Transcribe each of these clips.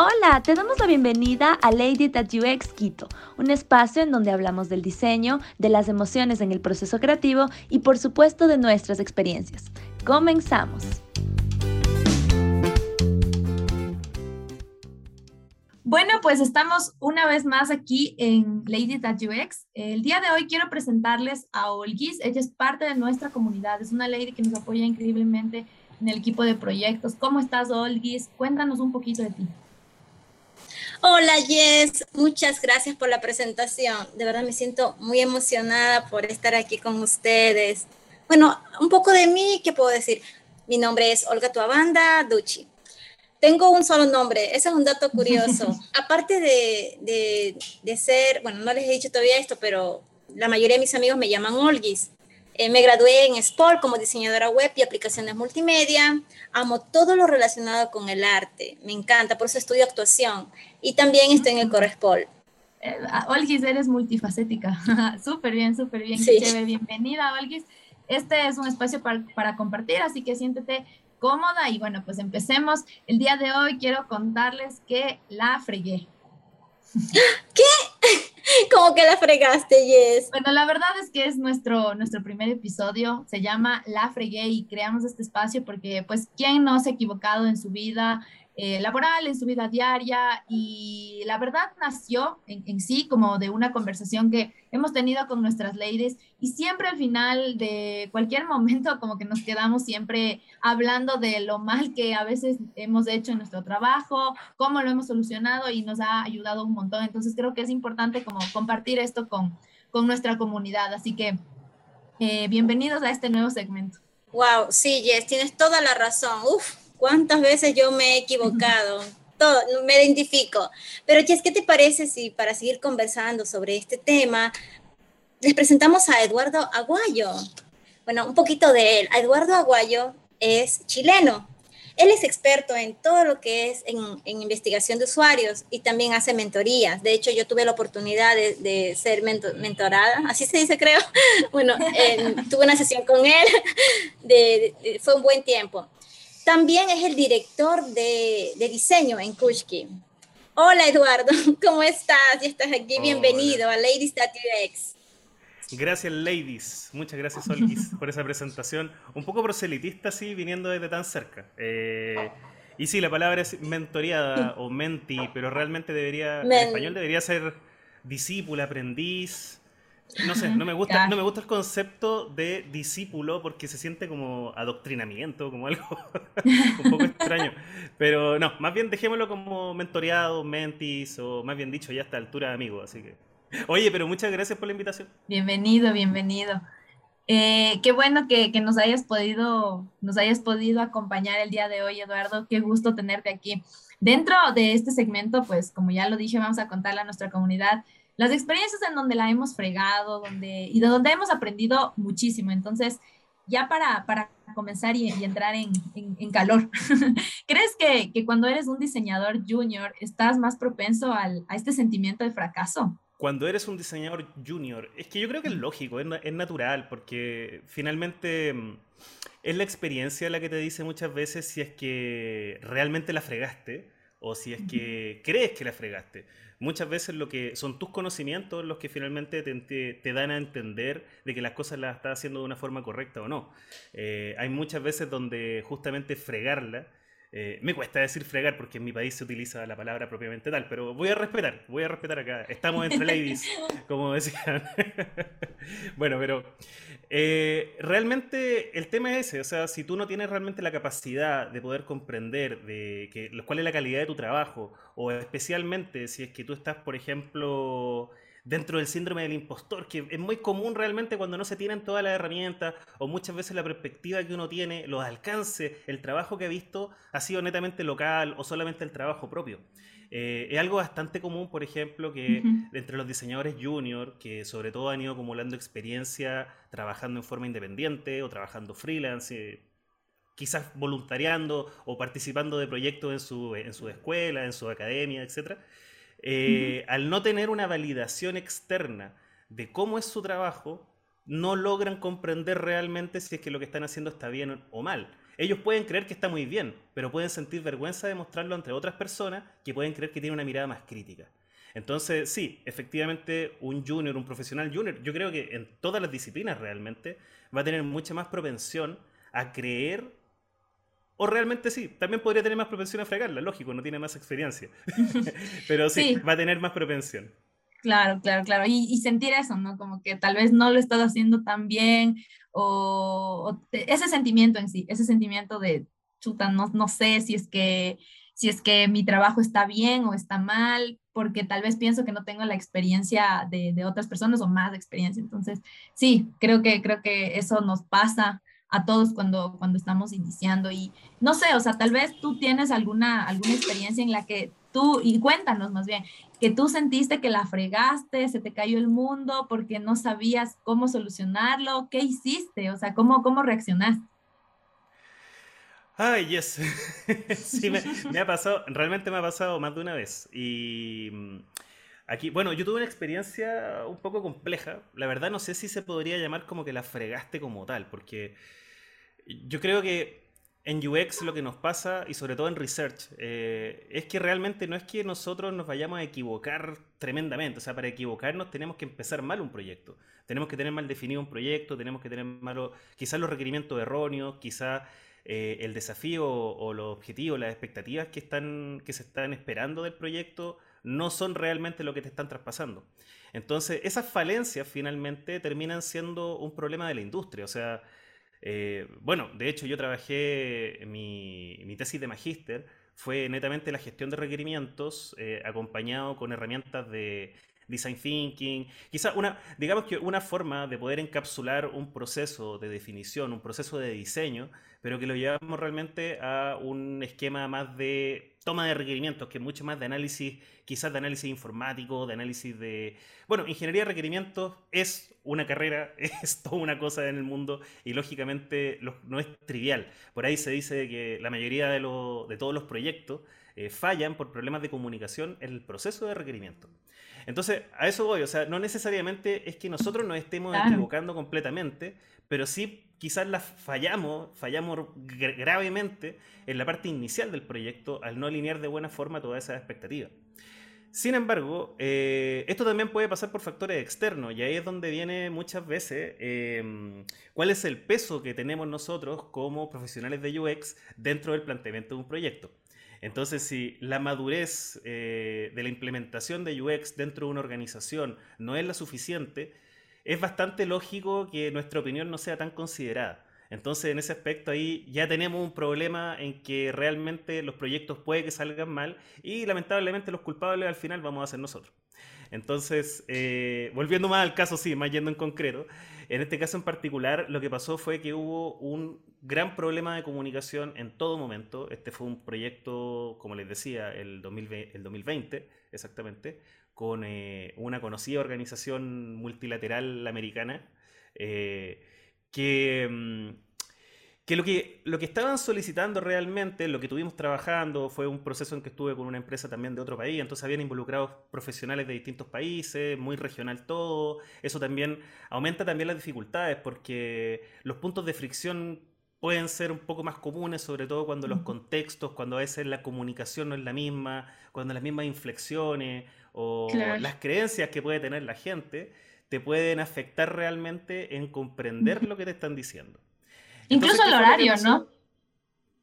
Hola, te damos la bienvenida a Lady That UX Quito, un espacio en donde hablamos del diseño, de las emociones en el proceso creativo y por supuesto de nuestras experiencias. Comenzamos. Bueno, pues estamos una vez más aquí en Lady That UX. El día de hoy quiero presentarles a Olgis. Ella es parte de nuestra comunidad, es una lady que nos apoya increíblemente en el equipo de proyectos. ¿Cómo estás, Olgis? Cuéntanos un poquito de ti. Hola Jess, muchas gracias por la presentación. De verdad me siento muy emocionada por estar aquí con ustedes. Bueno, un poco de mí, ¿qué puedo decir? Mi nombre es Olga Tuabanda Ducci. Tengo un solo nombre, ese es un dato curioso. Aparte de, de, de, ser, bueno, no les he dicho todavía esto, pero la mayoría de mis amigos me llaman Olgis. Eh, me gradué en Sport como diseñadora web y aplicaciones multimedia. Amo todo lo relacionado con el arte. Me encanta, por eso estudio actuación. Y también estoy en el Correspol. Eh, Olgis, eres multifacética. súper bien, súper bien. Sí. Bienvenida, Olgis. Este es un espacio para, para compartir, así que siéntete cómoda y bueno, pues empecemos. El día de hoy quiero contarles que la fregué. ¿Qué? ¿Cómo que la fregaste, Yes? Bueno, la verdad es que es nuestro, nuestro primer episodio, se llama La Fregué y creamos este espacio porque, pues, ¿quién no se ha equivocado en su vida? Eh, laboral, en su vida diaria y la verdad nació en, en, sí como de una conversación que hemos tenido con nuestras ladies y siempre al final de cualquier momento como que nos quedamos siempre hablando de lo mal que a veces hemos hecho en nuestro trabajo, cómo lo hemos solucionado y nos ha ayudado un montón. Entonces creo que es importante como compartir esto con, con nuestra comunidad. Así que eh, bienvenidos a este nuevo segmento. Wow, sí, Jess, tienes toda la razón. Uf, ¿Cuántas veces yo me he equivocado? Todo, me identifico. Pero, Jess, ¿qué te parece si para seguir conversando sobre este tema, les presentamos a Eduardo Aguayo? Bueno, un poquito de él. Eduardo Aguayo es chileno. Él es experto en todo lo que es en, en, investigación de usuarios y también hace mentorías. De hecho, yo tuve la oportunidad de, de ser mentor, mentorada, así se dice, creo. Bueno, eh, tuve una sesión con él, de, de, fue un buen tiempo. También es el director de, de diseño en Kushki. Hola Eduardo, ¿cómo estás? Ya estás aquí, Hola. bienvenido a Ladies UX. Gracias, ladies. Muchas gracias, Olgis, por esa presentación. Un poco proselitista, sí, viniendo desde tan cerca. Eh, y sí, la palabra es mentoreada o menti, pero realmente debería, Men en español debería ser discípula, aprendiz, no sé, no me gusta, no me gusta el concepto de discípulo porque se siente como adoctrinamiento, como algo un poco extraño. Pero no, más bien dejémoslo como mentoreado, mentis, o más bien dicho, ya a esta altura amigo, así que. Oye, pero muchas gracias por la invitación. Bienvenido, bienvenido. Eh, qué bueno que, que, nos hayas podido, nos hayas podido acompañar el día de hoy, Eduardo. Qué gusto tenerte aquí. Dentro de este segmento, pues, como ya lo dije, vamos a contarle a nuestra comunidad las experiencias en donde la hemos fregado donde, y de donde hemos aprendido muchísimo. Entonces, ya para, para comenzar y, y entrar en, en, en calor, ¿crees que, que, cuando eres un diseñador junior estás más propenso al, a este sentimiento de fracaso? Cuando eres un diseñador junior, es que yo creo que es lógico, es, es natural, porque finalmente mm, es la experiencia la que te dice muchas veces si es que realmente la fregaste o si es que crees que la fregaste muchas veces lo que son tus conocimientos los que finalmente te, dan a entender de que las cosas las estás haciendo de una forma correcta o no. Eh, hay muchas veces donde justamente fregarla, eh, me cuesta decir fregar porque en mi país se utiliza la palabra propiamente tal, pero voy a respetar, voy a respetar acá. Estamos entre ladies, como decían. bueno, pero eh, realmente el tema es ese, o sea, si tú no tienes realmente la capacidad de poder comprender de que, cuál es la calidad de tu trabajo, o especialmente si es que tú estás, por ejemplo, dentro del síndrome del impostor, que es muy común realmente cuando no se tienen todas las herramientas o muchas veces la perspectiva que uno tiene, los alcances, el trabajo que ha visto ha sido netamente local o solamente el trabajo propio. Eh, es algo bastante común, por ejemplo, que uh -huh. entre los diseñadores junior, que sobre todo han ido acumulando experiencia trabajando en forma independiente o trabajando freelance, eh, quizás voluntariando o participando de proyectos en su, en su escuela, en su academia, etc. Eh. Al no tener una validación externa de cómo es su trabajo, no logran comprender realmente si es que lo que están haciendo está bien o mal. ellos pueden creer que está muy bien, pero pueden sentir vergüenza de mostrarlo entre otras personas que pueden creer que tiene una mirada más crítica. Entonces, sí, efectivamente, un junior, un profesional junior, yo creo que en todas las disciplinas realmente va a tener mucha más propensión a creer, o realmente sí, también podría tener más propensión a fregarla, lógico, no tiene más experiencia, pero sí, va a tener más propensión. Claro, claro, claro. Y, sentir eso, ¿no? Como que tal vez no lo estás haciendo tan bien o, ese sentimiento en sí, ese sentimiento de, chuta, no, no sé si es que si es que mi trabajo está bien o está mal, porque tal vez pienso que no tengo la experiencia de, de, otras personas o más experiencia. Entonces, sí, creo que, creo que eso nos pasa a todos cuando, cuando estamos iniciando. Y no sé, o sea, tal vez tú tienes alguna, alguna experiencia en la que tú, y cuéntanos más bien, que tú sentiste que la fregaste, se te cayó el mundo porque no sabías cómo solucionarlo, ¿qué hiciste? O sea, ¿cómo, cómo reaccionaste? Ay, yes. sí, me, ha pasado, realmente me ha pasado más de una vez. Y mm, aquí, bueno, yo tuve una experiencia un poco compleja. La verdad no sé si se podría llamar como que la fregaste como tal, porque yo creo que en UX lo que nos pasa, y sobre todo en research, eh, es que realmente no es que nosotros nos vayamos a equivocar tremendamente. O sea, para equivocarnos tenemos que empezar mal un proyecto. Tenemos que tener mal definido un proyecto, tenemos que tener malo, quizás los requerimientos erróneos, quizás eh, el desafío o, los objetivos, las expectativas que, están, que se están esperando del proyecto no son realmente lo que te están traspasando. Entonces, esas falencias finalmente terminan siendo un problema de la industria. O sea, eh, bueno, de hecho yo trabajé, mi, mi tesis de magíster fue netamente la gestión de requerimientos eh, acompañado con herramientas de design thinking, quizá una, digamos que una forma de poder encapsular un proceso de definición, un proceso de diseño, pero que lo llevamos realmente a un esquema más de toma de requerimientos, que es mucho más de análisis, quizás de análisis informático, de análisis de... Bueno, ingeniería de requerimientos es una carrera, es toda una cosa en el mundo y lógicamente no es trivial. Por ahí se dice que la mayoría de, de todos los proyectos eh, fallan por problemas de comunicación en el proceso de requerimiento. Entonces, a eso voy, o sea, no necesariamente es que nosotros nos estemos equivocando completamente, pero sí quizás las fallamos, fallamos gravemente en la parte inicial del proyecto al no alinear de buena forma todas esas expectativas. Sin embargo, eh, esto también puede pasar por factores externos y ahí es donde viene muchas veces em, cuál es el peso que tenemos nosotros como profesionales de UX dentro del planteamiento de un proyecto. Entonces, si la madurez eh, de la implementación de UX dentro de una organización no es la suficiente, es bastante lógico que nuestra opinión no sea tan considerada. Entonces, en ese aspecto ahí ya tenemos un problema en que realmente los proyectos puede que salgan mal y lamentablemente los culpables al final vamos a ser nosotros. Entonces, eh, volviendo más al caso, sí, más yendo en concreto, en este caso en particular, lo que pasó fue que hubo un gran problema de comunicación en todo momento. Este fue un proyecto, como les decía, el 2020, el 2020 exactamente, con eh, una conocida organización multilateral americana eh, que... Mm, que lo, que lo que estaban solicitando realmente, lo que tuvimos trabajando, fue un proceso en que estuve con una empresa también de otro país, entonces habían involucrado profesionales de distintos países, muy regional todo, eso también aumenta también las dificultades porque los puntos de fricción pueden ser un poco más comunes, sobre todo cuando los contextos, cuando a veces la comunicación no es la misma, cuando las mismas inflexiones o las creencias que puede tener la gente te pueden afectar realmente en comprender lo que te están diciendo. Incluso el horario, ¿no?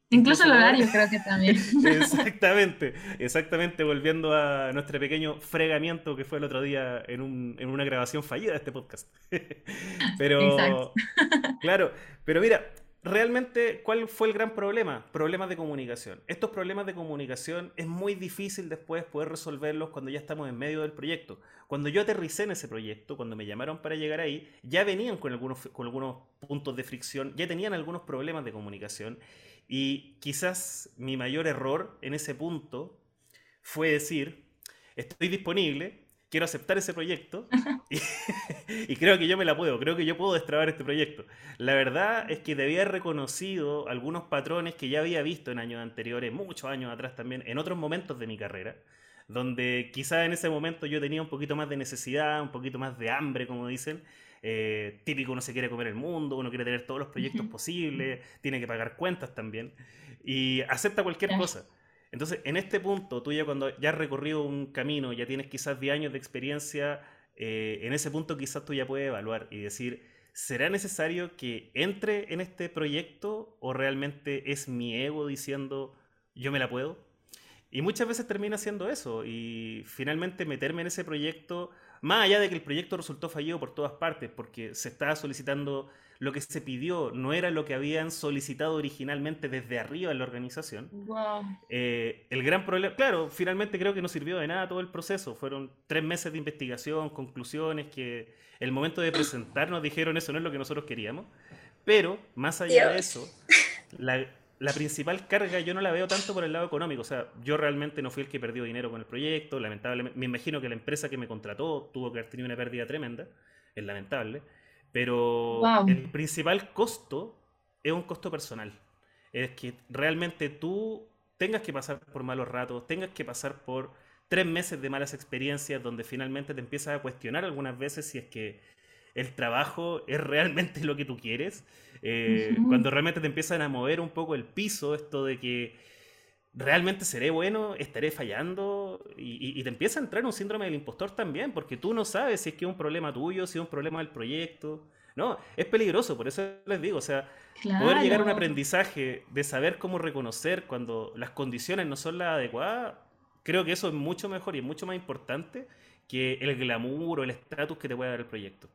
Incluso el horario creo que también. Exactamente, exactamente, volviendo a nuestro pequeño fregamiento que fue el otro día en, un, en una grabación fallida de este podcast. pero, claro, pero mira, realmente, ¿cuál fue el gran problema? Problemas de comunicación. Estos problemas de comunicación es muy difícil después poder resolverlos cuando ya estamos en medio del proyecto. Cuando yo aterricé en ese proyecto, cuando me llamaron para llegar ahí, ya venían con algunos, con algunos puntos de fricción, ya tenían algunos problemas de comunicación y quizás mi mayor error en ese punto fue decir, estoy disponible, quiero aceptar ese proyecto y, creo que yo me la puedo, creo que yo puedo destrabar este proyecto. La verdad es que debía haber reconocido algunos patrones que ya había visto en años anteriores, muchos años atrás también, en otros momentos de mi carrera, donde quizá en ese momento yo tenía un poquito más de necesidad, un poquito más de hambre, como dicen. Eh, típico, uno se quiere comer el mundo, uno quiere tener todos los proyectos posibles, tiene que pagar cuentas también y acepta cualquier cosa. Entonces, en este punto, tú ya cuando ya has recorrido un camino, ya tienes quizás 10 años de experiencia, eh, en ese punto quizás tú ya puedes evaluar y decir, ¿será necesario que entre en este proyecto o realmente es mi ego diciendo, yo me la puedo? Y muchas veces termina siendo eso y finalmente meterme en ese proyecto, más allá de que el proyecto resultó fallido por todas partes, porque se estaba solicitando lo que se pidió no era lo que habían solicitado originalmente desde arriba en la organización. Eh, el gran problema, claro, finalmente creo que no sirvió de nada todo el proceso. Fueron tres meses de investigación, conclusiones, que el momento de presentarnos dijeron eso no es lo que nosotros queríamos. Pero, más allá de eso, la, la principal carga yo no la veo tanto por el lado económico. O sea, yo realmente no fui el que perdió dinero con el proyecto. Lamentablemente, me imagino que la empresa que me contrató tuvo que haber tenido una pérdida tremenda. Es lamentable. Pero el principal costo es un costo personal. Es que realmente tú tengas que pasar por malos ratos, tengas que pasar por tres meses de malas experiencias donde finalmente te empiezas a cuestionar algunas veces si es que el trabajo es realmente lo que tú quieres. Eh, cuando realmente te empiezan a mover un poco el piso, esto de que realmente seré bueno, estaré fallando y, te empieza a entrar un síndrome del impostor también, porque tú no sabes si es que es un problema tuyo, si es un problema del proyecto. No, es peligroso, por eso les digo, o sea, poder llegar a un aprendizaje de saber cómo reconocer cuando las condiciones no son las adecuadas, creo que eso es mucho mejor y es mucho más importante que el glamour o el estatus que te puede dar el proyecto.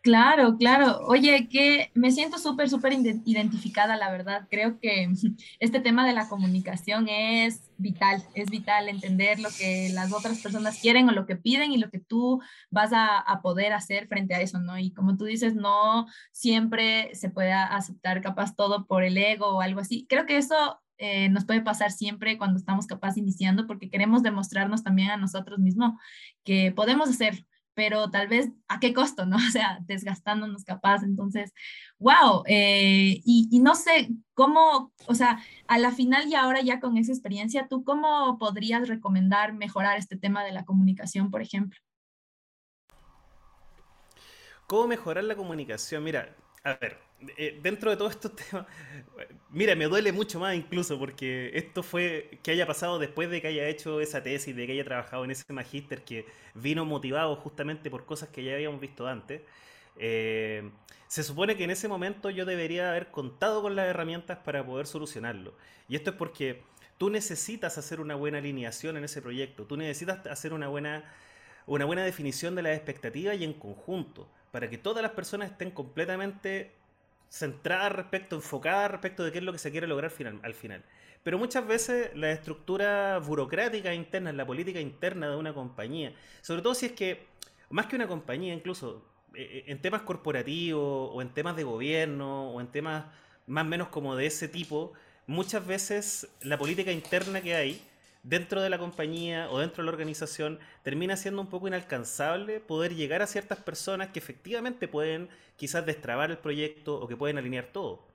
Claro, claro. Oye, que me siento súper, súper identificada, la verdad. Creo que este tema de la comunicación es vital, es vital entender lo que las otras personas quieren o lo que piden y lo que tú vas a, poder hacer frente a eso, ¿no? Y como tú dices, no siempre se puede aceptar capaz todo por el ego o algo así. Creo que eso eh, nos puede pasar siempre cuando estamos capaz iniciando porque queremos demostrarnos también a nosotros mismos que podemos hacer pero tal vez a qué costo, ¿no? O sea, desgastándonos capaz. Entonces, wow, eh, y, no sé cómo, o sea, a la final y ahora ya con esa experiencia, ¿tú cómo podrías recomendar mejorar este tema de la comunicación, por ejemplo? ¿Cómo mejorar la comunicación? Mira, a ver, eh, dentro de todos estos temas, mira, me duele mucho más incluso porque esto fue que haya pasado después de que haya hecho esa tesis, de que haya trabajado en ese magíster que vino motivado justamente por cosas que ya habíamos visto antes. Eh, se supone que en ese momento yo debería haber contado con las herramientas para poder solucionarlo. Y esto es porque tú necesitas hacer una buena alineación en ese proyecto, tú necesitas hacer una buena, una buena definición de las expectativas y en conjunto, para que todas las personas estén completamente centrada respecto, enfocada respecto de qué es lo que se quiere lograr al final. Pero muchas veces la estructura burocrática interna, la política interna de una compañía, sobre todo si es que, más que una compañía, incluso eh, eh, en temas corporativos o en temas de gobierno o en temas más o menos como de ese tipo, muchas veces la política interna que hay dentro de la compañía o dentro de la organización termina siendo un poco inalcanzable poder llegar a ciertas personas que efectivamente pueden quizás destrabar el proyecto o que pueden alinear todo.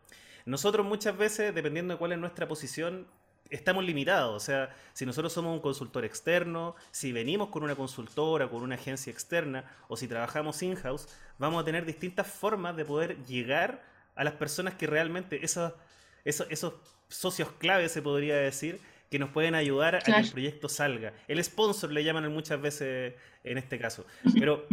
Nosotros muchas veces, dependiendo de cuál es nuestra posición, estamos limitados. O sea, si nosotros somos un consultor externo, si venimos con una consultora, con una agencia externa, o si trabajamos in-house, vamos a tener distintas formas de poder llegar a las personas que realmente, esos, esos, esos socios clave, se podría decir, que nos pueden ayudar a que el proyecto salga. El sponsor le llaman muchas veces en este caso. Pero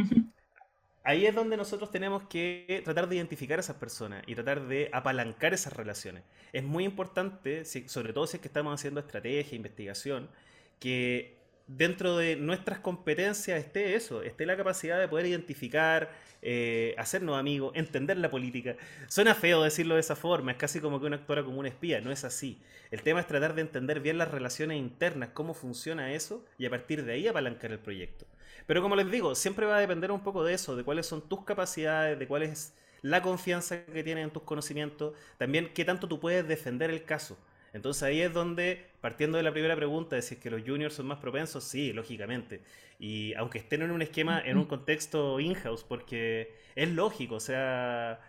ahí es donde nosotros tenemos que tratar de identificar a esas personas y tratar de apalancar esas relaciones. Es muy importante, sobre todo si es que estamos haciendo estrategia, investigación, que dentro de nuestras competencias esté eso, esté la capacidad de poder identificar, eh, hacernos amigos, entender la política. Suena feo decirlo de esa forma, es casi como que uno actora como un espía, no es así. El tema es tratar de entender bien las relaciones internas, cómo funciona eso y a partir de ahí apalancar el proyecto. Pero como les digo, siempre va a depender un poco de eso, de cuáles son tus capacidades, de cuál es la confianza que tienes en tus conocimientos, también qué tanto tú puedes defender el caso. Entonces ahí es donde, partiendo de la primera pregunta de si es que los juniors son más propensos, sí, lógicamente. Y aunque estén en un esquema, en un contexto in-house, porque es lógico, o sea,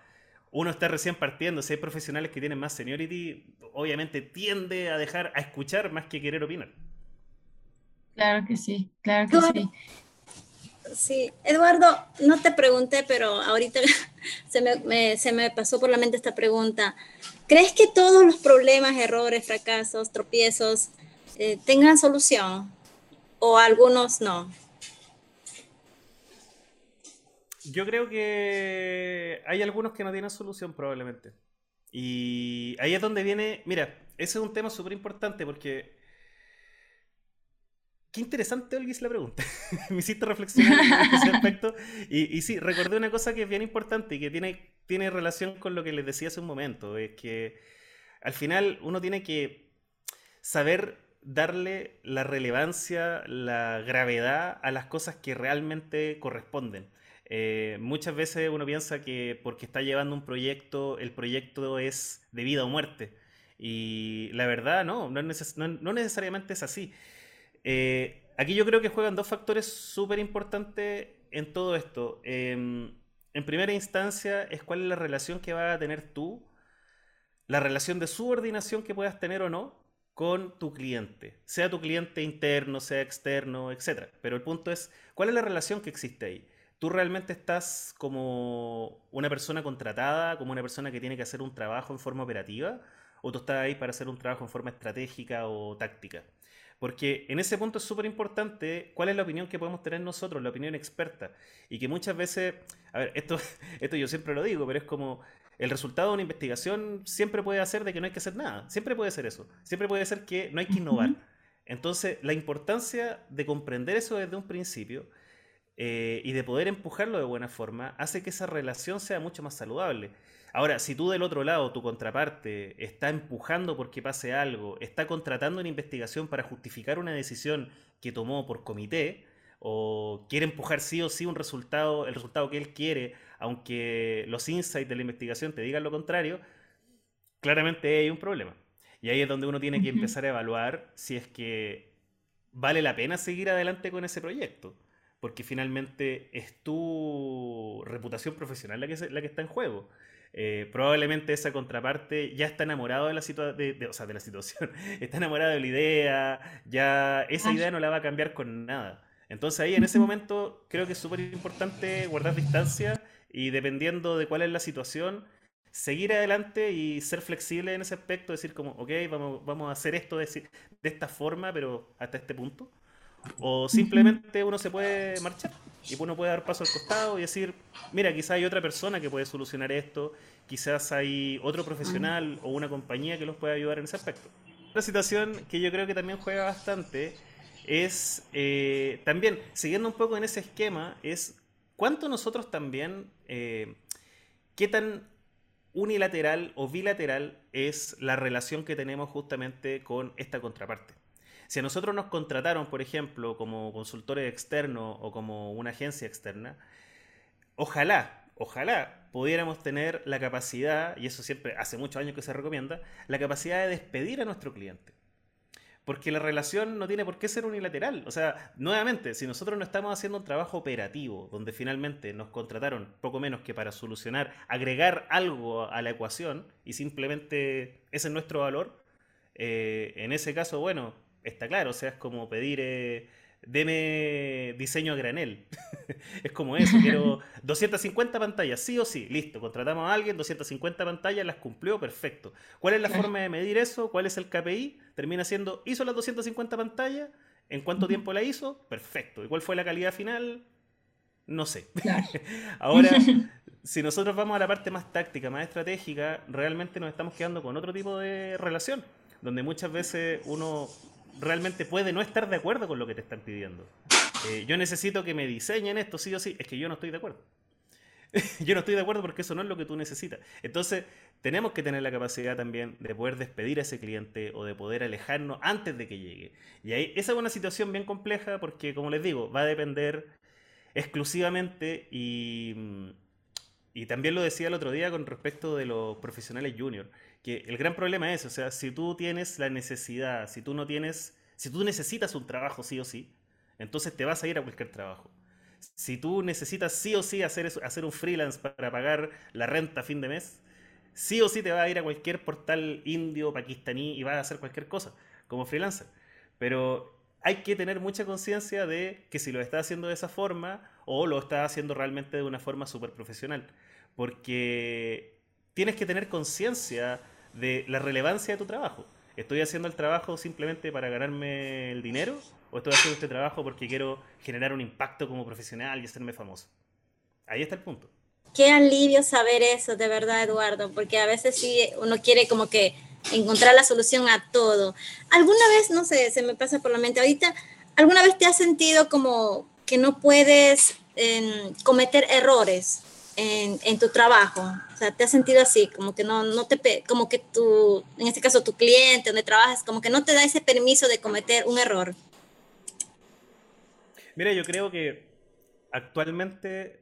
uno está recién partiendo, si hay profesionales que tienen más seniority, obviamente tiende a dejar, a escuchar más que querer opinar. Claro que sí, claro que sí. Sí, Eduardo, no te pregunté, pero ahorita se me, pasó por la mente esta pregunta. ¿Crees que todos los problemas, errores, fracasos, tropiezos eh, tengan solución o algunos no? Yo creo que hay algunos que no tienen solución probablemente. Y ahí es donde viene, mira, ese es un tema súper importante porque Qué interesante, Olguis, la pregunta. Me hiciste reflexionar en ese aspecto. Y, y, sí, recordé una cosa que es bien importante y que tiene, tiene relación con lo que les decía hace un momento. Es que al final uno tiene que saber darle la relevancia, la gravedad a las cosas que realmente corresponden. Eh, muchas veces uno piensa que porque está llevando un proyecto, el proyecto es de vida o muerte. Y la verdad, no, no, no necesariamente es así. Eh, aquí yo creo que juegan dos factores súper importantes en todo esto. Em, en primera instancia es cuál es la relación que vas a tener tú, la relación de subordinación que puedas tener o no con tu cliente, sea tu cliente interno, sea externo, etc. Pero el punto es, ¿cuál es la relación que existe ahí? ¿Tú realmente estás como una persona contratada, como una persona que tiene que hacer un trabajo en forma operativa? ¿O tú estás ahí para hacer un trabajo en forma estratégica o táctica? Porque en ese punto es súper importante cuál es la opinión que podemos tener nosotros, la opinión experta. Y que muchas veces, a ver, esto, esto yo siempre lo digo, pero es como el resultado de una investigación siempre puede hacer de que no hay que hacer nada. Siempre puede ser eso. Siempre puede ser que no hay que innovar. Entonces, la importancia de comprender eso desde un principio eh, y de poder empujarlo de buena forma hace que esa relación sea mucho más saludable. Ahora, si tú del otro lado, tu contraparte, está empujando porque pase algo, está contratando una investigación para justificar una decisión que tomó por comité, o quiere empujar sí o sí un resultado, el resultado que él quiere, aunque los insights de la investigación te digan lo contrario, claramente hay un problema. Y ahí es donde uno tiene que empezar a evaluar si es que vale la pena seguir adelante con ese proyecto. Porque finalmente es tu reputación profesional la que, la que está en juego. Eh, probablemente esa contraparte ya está enamorado de la, de, o sea, de la situación, está enamorado de la idea, ya esa idea no la va a cambiar con nada. Entonces ahí en ese momento creo que es súper importante guardar distancia y dependiendo de cuál es la situación, seguir adelante y ser flexible en ese aspecto, decir como, ok, vamos, vamos a hacer esto de, de esta forma, pero hasta este punto. O simplemente uno se puede marchar y uno puede dar paso al costado y decir, mira, quizás hay otra persona que puede solucionar esto, quizás hay otro profesional o una compañía que los pueda ayudar en ese aspecto. Otra situación que yo creo que también juega bastante es, eh, también, siguiendo un poco en ese esquema, es cuánto nosotros también, eh, qué tan unilateral o bilateral es la relación que tenemos justamente con esta contraparte. Si a nosotros nos contrataron, por ejemplo, como consultores externos o como una agencia externa, ojalá, ojalá pudiéramos tener la capacidad, y eso siempre hace muchos años que se recomienda, la capacidad de despedir a nuestro cliente. Porque la relación no tiene por qué ser unilateral. O sea, nuevamente, si nosotros no estamos haciendo un trabajo operativo, donde finalmente nos contrataron poco menos que para solucionar, agregar algo a la ecuación, y simplemente ese es nuestro valor, eh, en ese caso, bueno, está claro, o sea, es como pedir, eh, deme diseño a granel. es como eso, quiero 250 pantallas, sí o sí, listo, contratamos a alguien, 250 pantallas, las cumplió, perfecto. ¿Cuál es la forma de medir eso? ¿Cuál es el KPI? Termina siendo, hizo las 250 pantallas, ¿en cuánto tiempo la hizo? Perfecto. ¿Y cuál fue la calidad final? No sé. Ahora, si nosotros vamos a la parte más táctica, más estratégica, realmente nos estamos quedando con otro tipo de relación, donde muchas veces uno realmente puede no estar de acuerdo con lo que te están pidiendo. Eh, yo necesito que me diseñen esto, sí o sí. Es que yo no estoy de acuerdo. yo no estoy de acuerdo porque eso no es lo que tú necesitas. Entonces, tenemos que tener la capacidad también de poder despedir a ese cliente o de poder alejarnos antes de que llegue. Y ahí, esa es una situación bien compleja porque, como les digo, va a depender exclusivamente y, y también lo decía el otro día con respecto de los profesionales juniors que el gran problema es, o sea, si tú tienes la necesidad, si tú no tienes, si tú necesitas un trabajo sí o sí, entonces te vas a ir a cualquier trabajo. Si tú necesitas sí o sí hacer, hacer un freelance para pagar la renta a fin de mes, sí o sí te vas a ir a cualquier portal indio, pakistaní y vas a hacer cualquier cosa como freelancer. Pero hay que tener mucha conciencia de que si lo estás haciendo de esa forma o lo estás haciendo realmente de una forma súper profesional. Porque tienes que tener conciencia de la relevancia de tu trabajo. ¿Estoy haciendo el trabajo simplemente para ganarme el dinero? ¿O estoy haciendo este trabajo porque quiero generar un impacto como profesional y hacerme famoso? Ahí está el punto. Qué alivio saber eso, de verdad, Eduardo, porque a veces sí uno quiere como que encontrar la solución a todo. ¿Alguna vez, no sé, se me pasa por la mente ahorita, alguna vez te has sentido como que no puedes em, cometer errores en, en, tu trabajo? O sea, te has sentido así, como que no, no te, como que tu, en este caso tu cliente donde trabajas, como que no te da ese permiso de cometer un error. Mira, yo creo que actualmente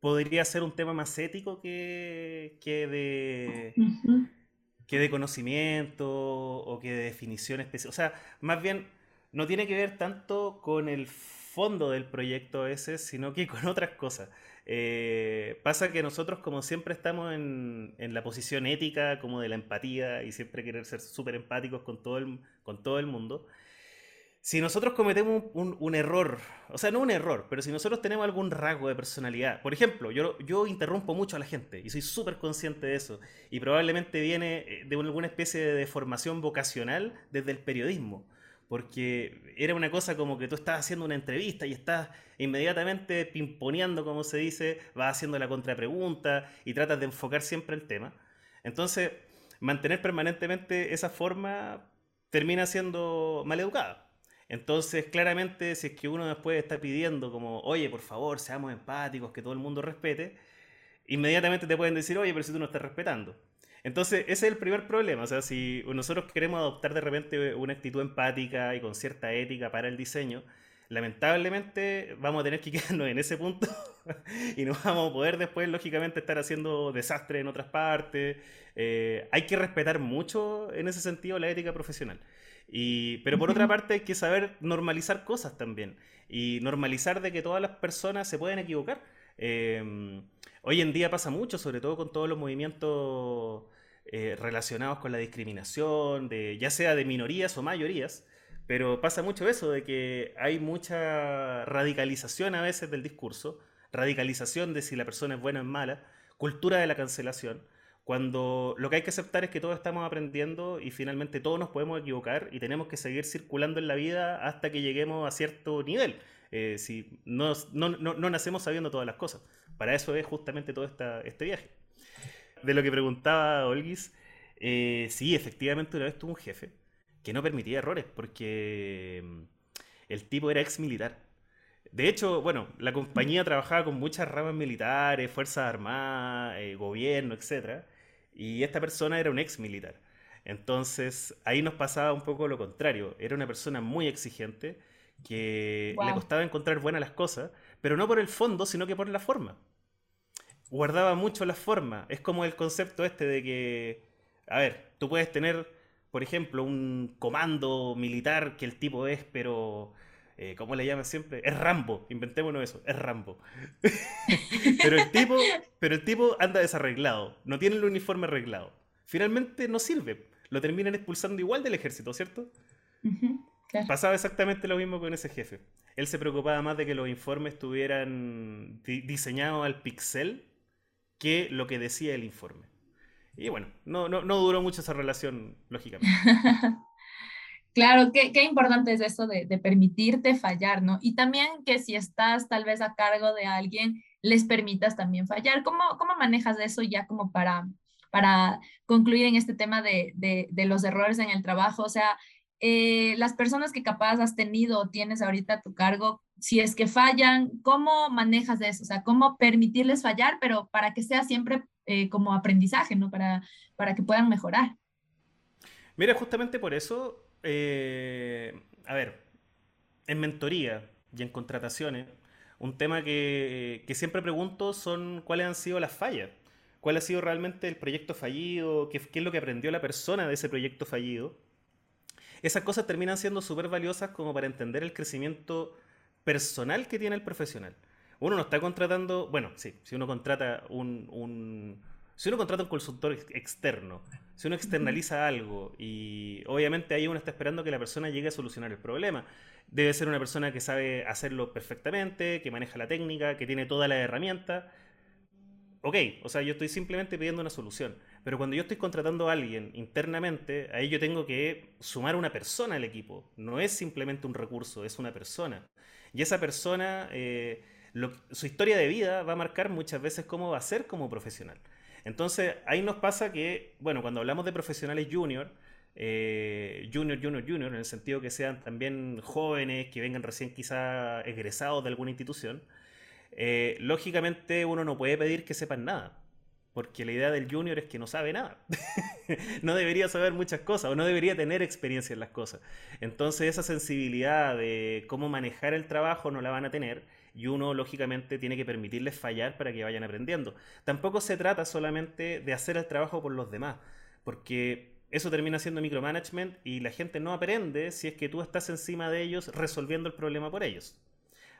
podría ser un tema más ético que, que de que de conocimiento o que de definición especial. O sea, más bien no tiene que ver tanto con el fondo del proyecto ese, sino que con otras cosas. Eh, pasa que nosotros como siempre estamos en, en, la posición ética, como de la empatía y siempre querer ser súper empáticos con todo, el, con todo el mundo, si nosotros cometemos un, error, o sea, no un error, pero si nosotros tenemos algún rasgo de personalidad, por ejemplo, yo, yo interrumpo mucho a la gente y soy súper consciente de eso, y probablemente viene eh, de alguna especie de formación vocacional desde el periodismo, porque era una cosa como que tú estás haciendo una entrevista y estás inmediatamente pimponeando, como se dice, vas haciendo la contrapregunta y tratas de enfocar siempre el tema. Entonces, mantener permanentemente esa forma termina siendo maleducada. Entonces, claramente, si es que uno después está pidiendo como, oye, por favor, seamos empáticos, que todo el mundo respete, inmediatamente te pueden decir, oye, pero si tú no estás respetando. Entonces, ese es el primer problema. O sea, si nosotros queremos adoptar de repente una actitud empática y con cierta ética para el diseño, lamentablemente vamos a tener que quedarnos en ese punto y no vamos a poder después, lógicamente, estar haciendo desastre en otras partes. Eh, hay que respetar mucho en ese sentido la ética profesional pero por otra parte hay que saber normalizar cosas también y normalizar de que todas las personas se pueden equivocar. Em, hoy en día pasa mucho, sobre todo con todos los movimientos eh, relacionados con la discriminación, de, ya sea de minorías o mayorías, pero pasa mucho eso, de que hay mucha radicalización a veces del discurso, radicalización de si la persona es buena o mala, cultura de la cancelación cuando lo que hay que aceptar es que todos estamos aprendiendo y finalmente todos nos podemos equivocar y tenemos que seguir circulando en la vida hasta que lleguemos a cierto nivel. Eh, si no, no, no, nacemos sabiendo todas las cosas. Para eso es justamente todo esta, este viaje. De lo que preguntaba Olguis, eh, sí, efectivamente una vez tuvo un jefe que no permitía errores porque mm, el tipo era ex militar. De hecho, bueno, la compañía trabajaba con muchas ramas militares, Fuerzas Armadas, eh, gobierno, etc. Y esta persona era un ex militar. Entonces, ahí nos pasaba un poco lo contrario. Era una persona muy exigente que le costaba encontrar buenas las cosas, pero no por el fondo, sino que por la forma. Guardaba mucho la forma. Es como el concepto este de que, a ver, tú puedes tener, por ejemplo, un comando militar que el tipo es, pero eh, ¿cómo le llaman siempre? Es Rambo, inventémonos eso, es Rambo. pero, el tipo, pero el tipo anda desarreglado, no tiene el uniforme arreglado. Finalmente no sirve, lo terminan expulsando igual del ejército, ¿cierto? Pasaba exactamente lo mismo con ese jefe. Él se preocupaba más de que los informes estuvieran diseñados al pixel que lo que decía el informe. Y bueno, no, no, no duró mucho esa relación, lógicamente. Claro, qué, qué importante es eso de, permitirte fallar, ¿no? Y también que si estás tal vez a cargo de alguien, les permitas también fallar. ¿Cómo, cómo manejas eso ya como para, para concluir en este tema de, de, los errores en el trabajo? O sea, eh, las personas que capaz has tenido o tienes ahorita a tu cargo, si es que fallan, ¿cómo manejas eso? O sea, ¿cómo permitirles fallar, pero para que sea siempre eh, como aprendizaje, ¿no? Para, para que puedan mejorar. Mira, justamente por eso eh, a ver, en mentoría y en contrataciones, un tema que, siempre pregunto son cuáles han sido las fallas, cuál ha sido realmente el proyecto fallido, qué, es lo que aprendió la persona de ese proyecto fallido. Esas cosas terminan siendo súper valiosas como para entender el crecimiento personal que tiene el profesional. Uno no está contratando, bueno, sí, si uno contrata un, Si uno contrata un consultor externo, si uno externaliza algo y obviamente ahí uno está esperando que la persona llegue a solucionar el problema, debe ser una persona que sabe hacerlo perfectamente, que maneja la técnica, que tiene todas las herramientas. Ok, o sea, yo estoy simplemente pidiendo una solución. Pero cuando yo estoy contratando a alguien internamente, ahí yo tengo que sumar una persona al equipo. No es simplemente un recurso, es una persona. Y esa persona, eh, su historia de vida va a marcar muchas veces cómo va a ser como profesional. Entonces, ahí nos pasa que, bueno, cuando hablamos de profesionales junior, eh, junior, junior, junior, en el sentido que sean también jóvenes, que vengan recién quizá egresados de alguna institución, eh, lógicamente uno no puede pedir que sepan nada. Porque la idea del junior es que no sabe nada. no debería saber muchas cosas o no debería tener experiencia en las cosas. Entonces esa sensibilidad de cómo manejar el trabajo no la van a tener y uno lógicamente tiene que permitirles fallar para que vayan aprendiendo. Tampoco se trata solamente de hacer el trabajo por los demás, porque eso termina siendo micromanagement y la gente no aprende si es que tú estás encima de ellos resolviendo el problema por ellos.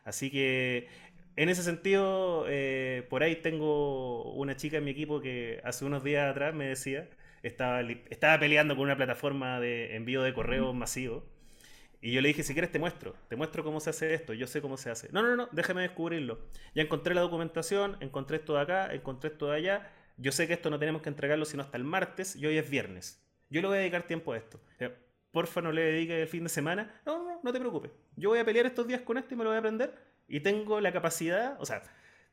Así que en ese sentido, eh, por ahí tengo una chica en mi equipo que hace unos días atrás me decía, estaba, estaba peleando con una plataforma de envío de correos masivo y yo le dije, si quieres te muestro, te muestro cómo se hace esto, yo sé cómo se hace. No, no, no, déjame descubrirlo. Ya encontré la documentación, encontré esto de acá, encontré esto de allá. Yo sé que esto no tenemos que entregarlo sino hasta el martes y hoy es viernes. Yo le voy a dedicar tiempo a esto. Porfa, no le dedique el fin de semana. No, no, no te preocupes. Yo voy a pelear estos días con esto y me lo voy a aprender. Y tengo la capacidad, o sea,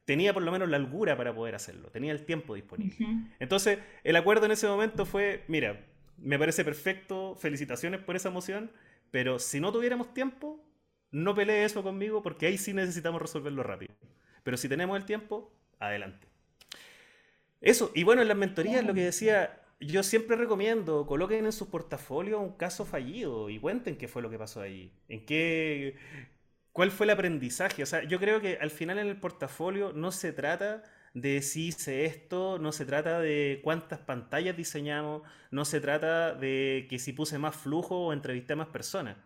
tenía por lo menos la holgura para poder hacerlo. Tenía el tiempo disponible. Entonces, el acuerdo en ese momento fue, mira, me parece perfecto, felicitaciones por esa moción pero si no tuviéramos tiempo, no pelee eso conmigo porque ahí sí necesitamos resolverlo rápido. Pero si tenemos el tiempo, adelante. Eso, y bueno, en las mentorías lo que decía, yo siempre recomiendo, coloquen en sus portafolios un caso fallido y cuenten qué fue lo que pasó ahí, en qué, cuál fue el aprendizaje. O sea, yo creo que al final en el portafolio no se trata de si hice esto, no se trata de cuántas pantallas diseñamos, no se trata de que si puse más flujo o entrevisté a más personas,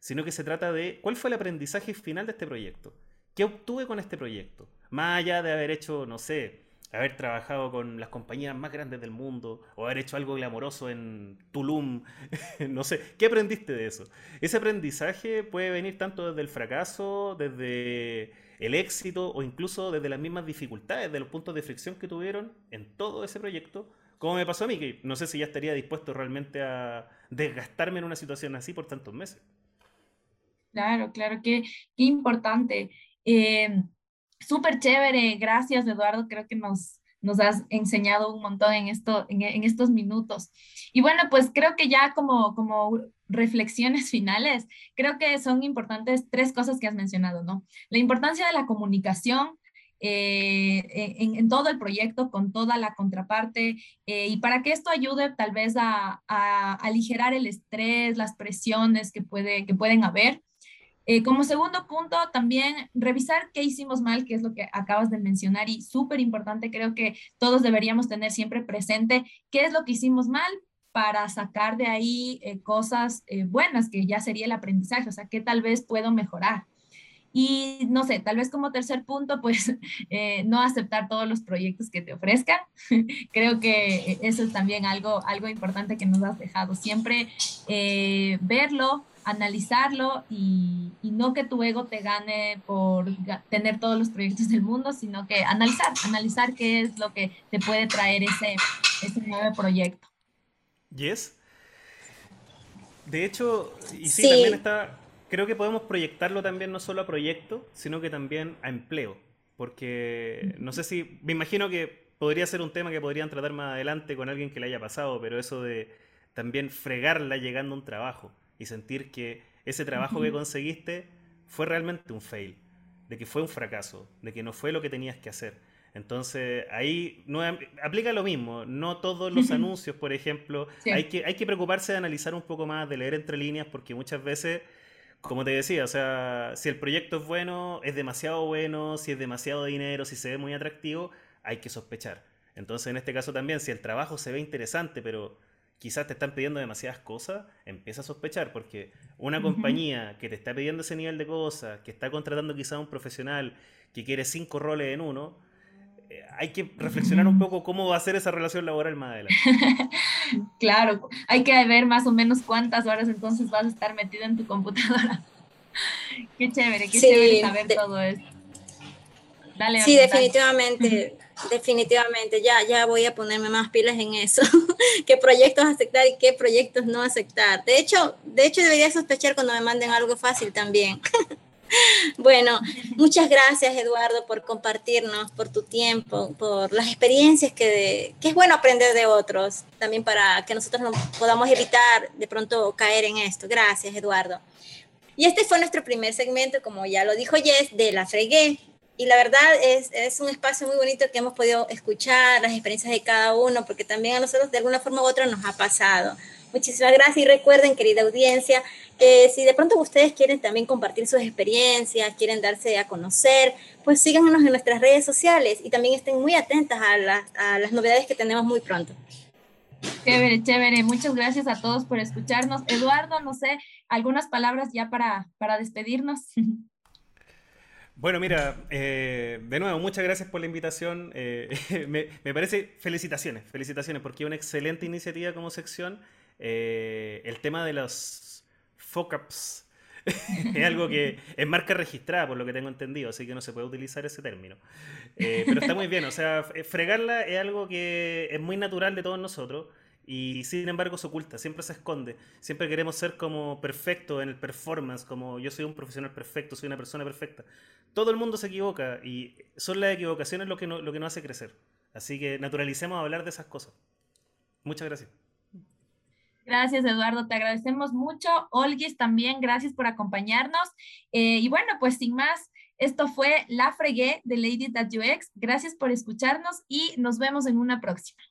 sino que se trata de cuál fue el aprendizaje final de este proyecto, qué obtuve con este proyecto, más allá de haber hecho, no sé, haber trabajado con las compañías más grandes del mundo o haber hecho algo glamoroso en Tulum, no sé, ¿qué aprendiste de eso? Ese aprendizaje puede venir tanto desde el fracaso, desde el éxito o incluso desde las mismas dificultades, de los puntos de fricción que tuvieron en todo ese proyecto, como me pasó a mí, que no sé si ya estaría dispuesto realmente a desgastarme en una situación así por tantos meses. Claro, claro, qué, qué importante. Eh, Súper chévere, gracias Eduardo, creo que nos, nos has enseñado un montón en, esto, en, en, estos minutos. Y bueno, pues creo que ya como, como reflexiones finales, creo que son importantes tres cosas que has mencionado, ¿no? La importancia de la comunicación. Eh, en, en, todo el proyecto con toda la contraparte eh, y para que esto ayude tal vez a, a, aligerar el estrés, las presiones que, puede, que pueden haber. Eh, como segundo punto, también revisar qué hicimos mal, que es lo que acabas de mencionar y súper importante, creo que todos deberíamos tener siempre presente qué es lo que hicimos mal para sacar de ahí eh, cosas eh, buenas, que ya sería el aprendizaje, o sea, qué tal vez puedo mejorar. Y no sé, tal vez como tercer punto, pues no aceptar todos los proyectos que te ofrezcan. Creo que eso es también algo, algo importante que nos has dejado. Siempre verlo, analizarlo y, no que tu ego te gane por tener todos los proyectos del mundo, sino que analizar, analizar qué es lo que te puede traer ese, ese nuevo proyecto. Yes. De hecho, y sí, también está, creo que podemos proyectarlo también no solo a proyecto, sino que también a empleo. Porque no sé si, me imagino que podría ser un tema que podrían tratar más adelante con alguien que le haya pasado, pero eso de también fregarla llegando a un trabajo y sentir que ese trabajo que conseguiste fue realmente un fail, de que fue un fracaso, de que no fue lo que tenías que hacer. Entonces, ahí no, aplica lo mismo. No todos los anuncios, por ejemplo, hay, que, hay que preocuparse de analizar un poco más, de leer entre líneas, porque muchas veces, como te decía, o sea, si el proyecto es bueno, es demasiado bueno, si es demasiado dinero, si se ve muy atractivo, hay que sospechar. Entonces, en este caso también, si el trabajo se ve interesante, pero quizás te están pidiendo demasiadas cosas, empieza a sospechar, porque una compañía que te está pidiendo ese nivel de cosas, que está contratando quizás a un profesional que quiere cinco roles en uno, eh, hay que reflexionar un poco cómo va a ser esa relación laboral más adelante. claro, hay que ver más o menos cuántas horas entonces vas a estar metido en tu computadora. qué chévere, qué chévere saber todo esto. Dale, sí, definitivamente, definitivamente, ya, ya voy a ponerme más pilas en eso, qué proyectos aceptar y qué proyectos no aceptar. De hecho, de hecho debería sospechar cuando me manden algo fácil también. Bueno, muchas gracias Eduardo por compartirnos, por tu tiempo, por las experiencias que, que, es bueno aprender de otros, también para que nosotros no podamos evitar de pronto caer en esto. Gracias Eduardo. Y este fue nuestro primer segmento, como ya lo dijo Jess, de La Fregué. Y la verdad es, es un espacio muy bonito que hemos podido escuchar las experiencias de cada uno, porque también a nosotros de alguna forma u otra nos ha pasado. Muchísimas gracias y recuerden, querida audiencia, que si de pronto ustedes quieren también compartir sus experiencias, quieren darse a conocer, pues síganos en nuestras redes sociales y también estén muy atentas a, a las novedades que tenemos muy pronto. Chévere, chévere. Muchas gracias a todos por escucharnos. Eduardo, no sé, algunas palabras ya para, para despedirnos. Bueno, mira, eh, de nuevo, muchas gracias por la invitación. Eh, me, parece, felicitaciones, felicitaciones, porque es una excelente iniciativa como sección. Eh, el tema de los fuck-ups es algo que es marca registrada, por lo que tengo entendido, así que no se puede utilizar ese término. Pero está muy bien, o sea, fregarla es algo que es muy natural de todos nosotros y sin embargo se oculta, siempre se esconde. Siempre queremos ser como perfecto en el performance, como yo soy un profesional perfecto, soy una persona perfecta. Todo el mundo se equivoca y son las equivocaciones lo que, lo que nos hace crecer. Así que naturalicemos hablar de esas cosas. Muchas gracias. Gracias, Eduardo. Te agradecemos mucho. Olguis, también gracias por acompañarnos. Eh, y bueno, pues sin más, esto fue La Fregué de Lady That UX. Gracias por escucharnos y nos vemos en una próxima.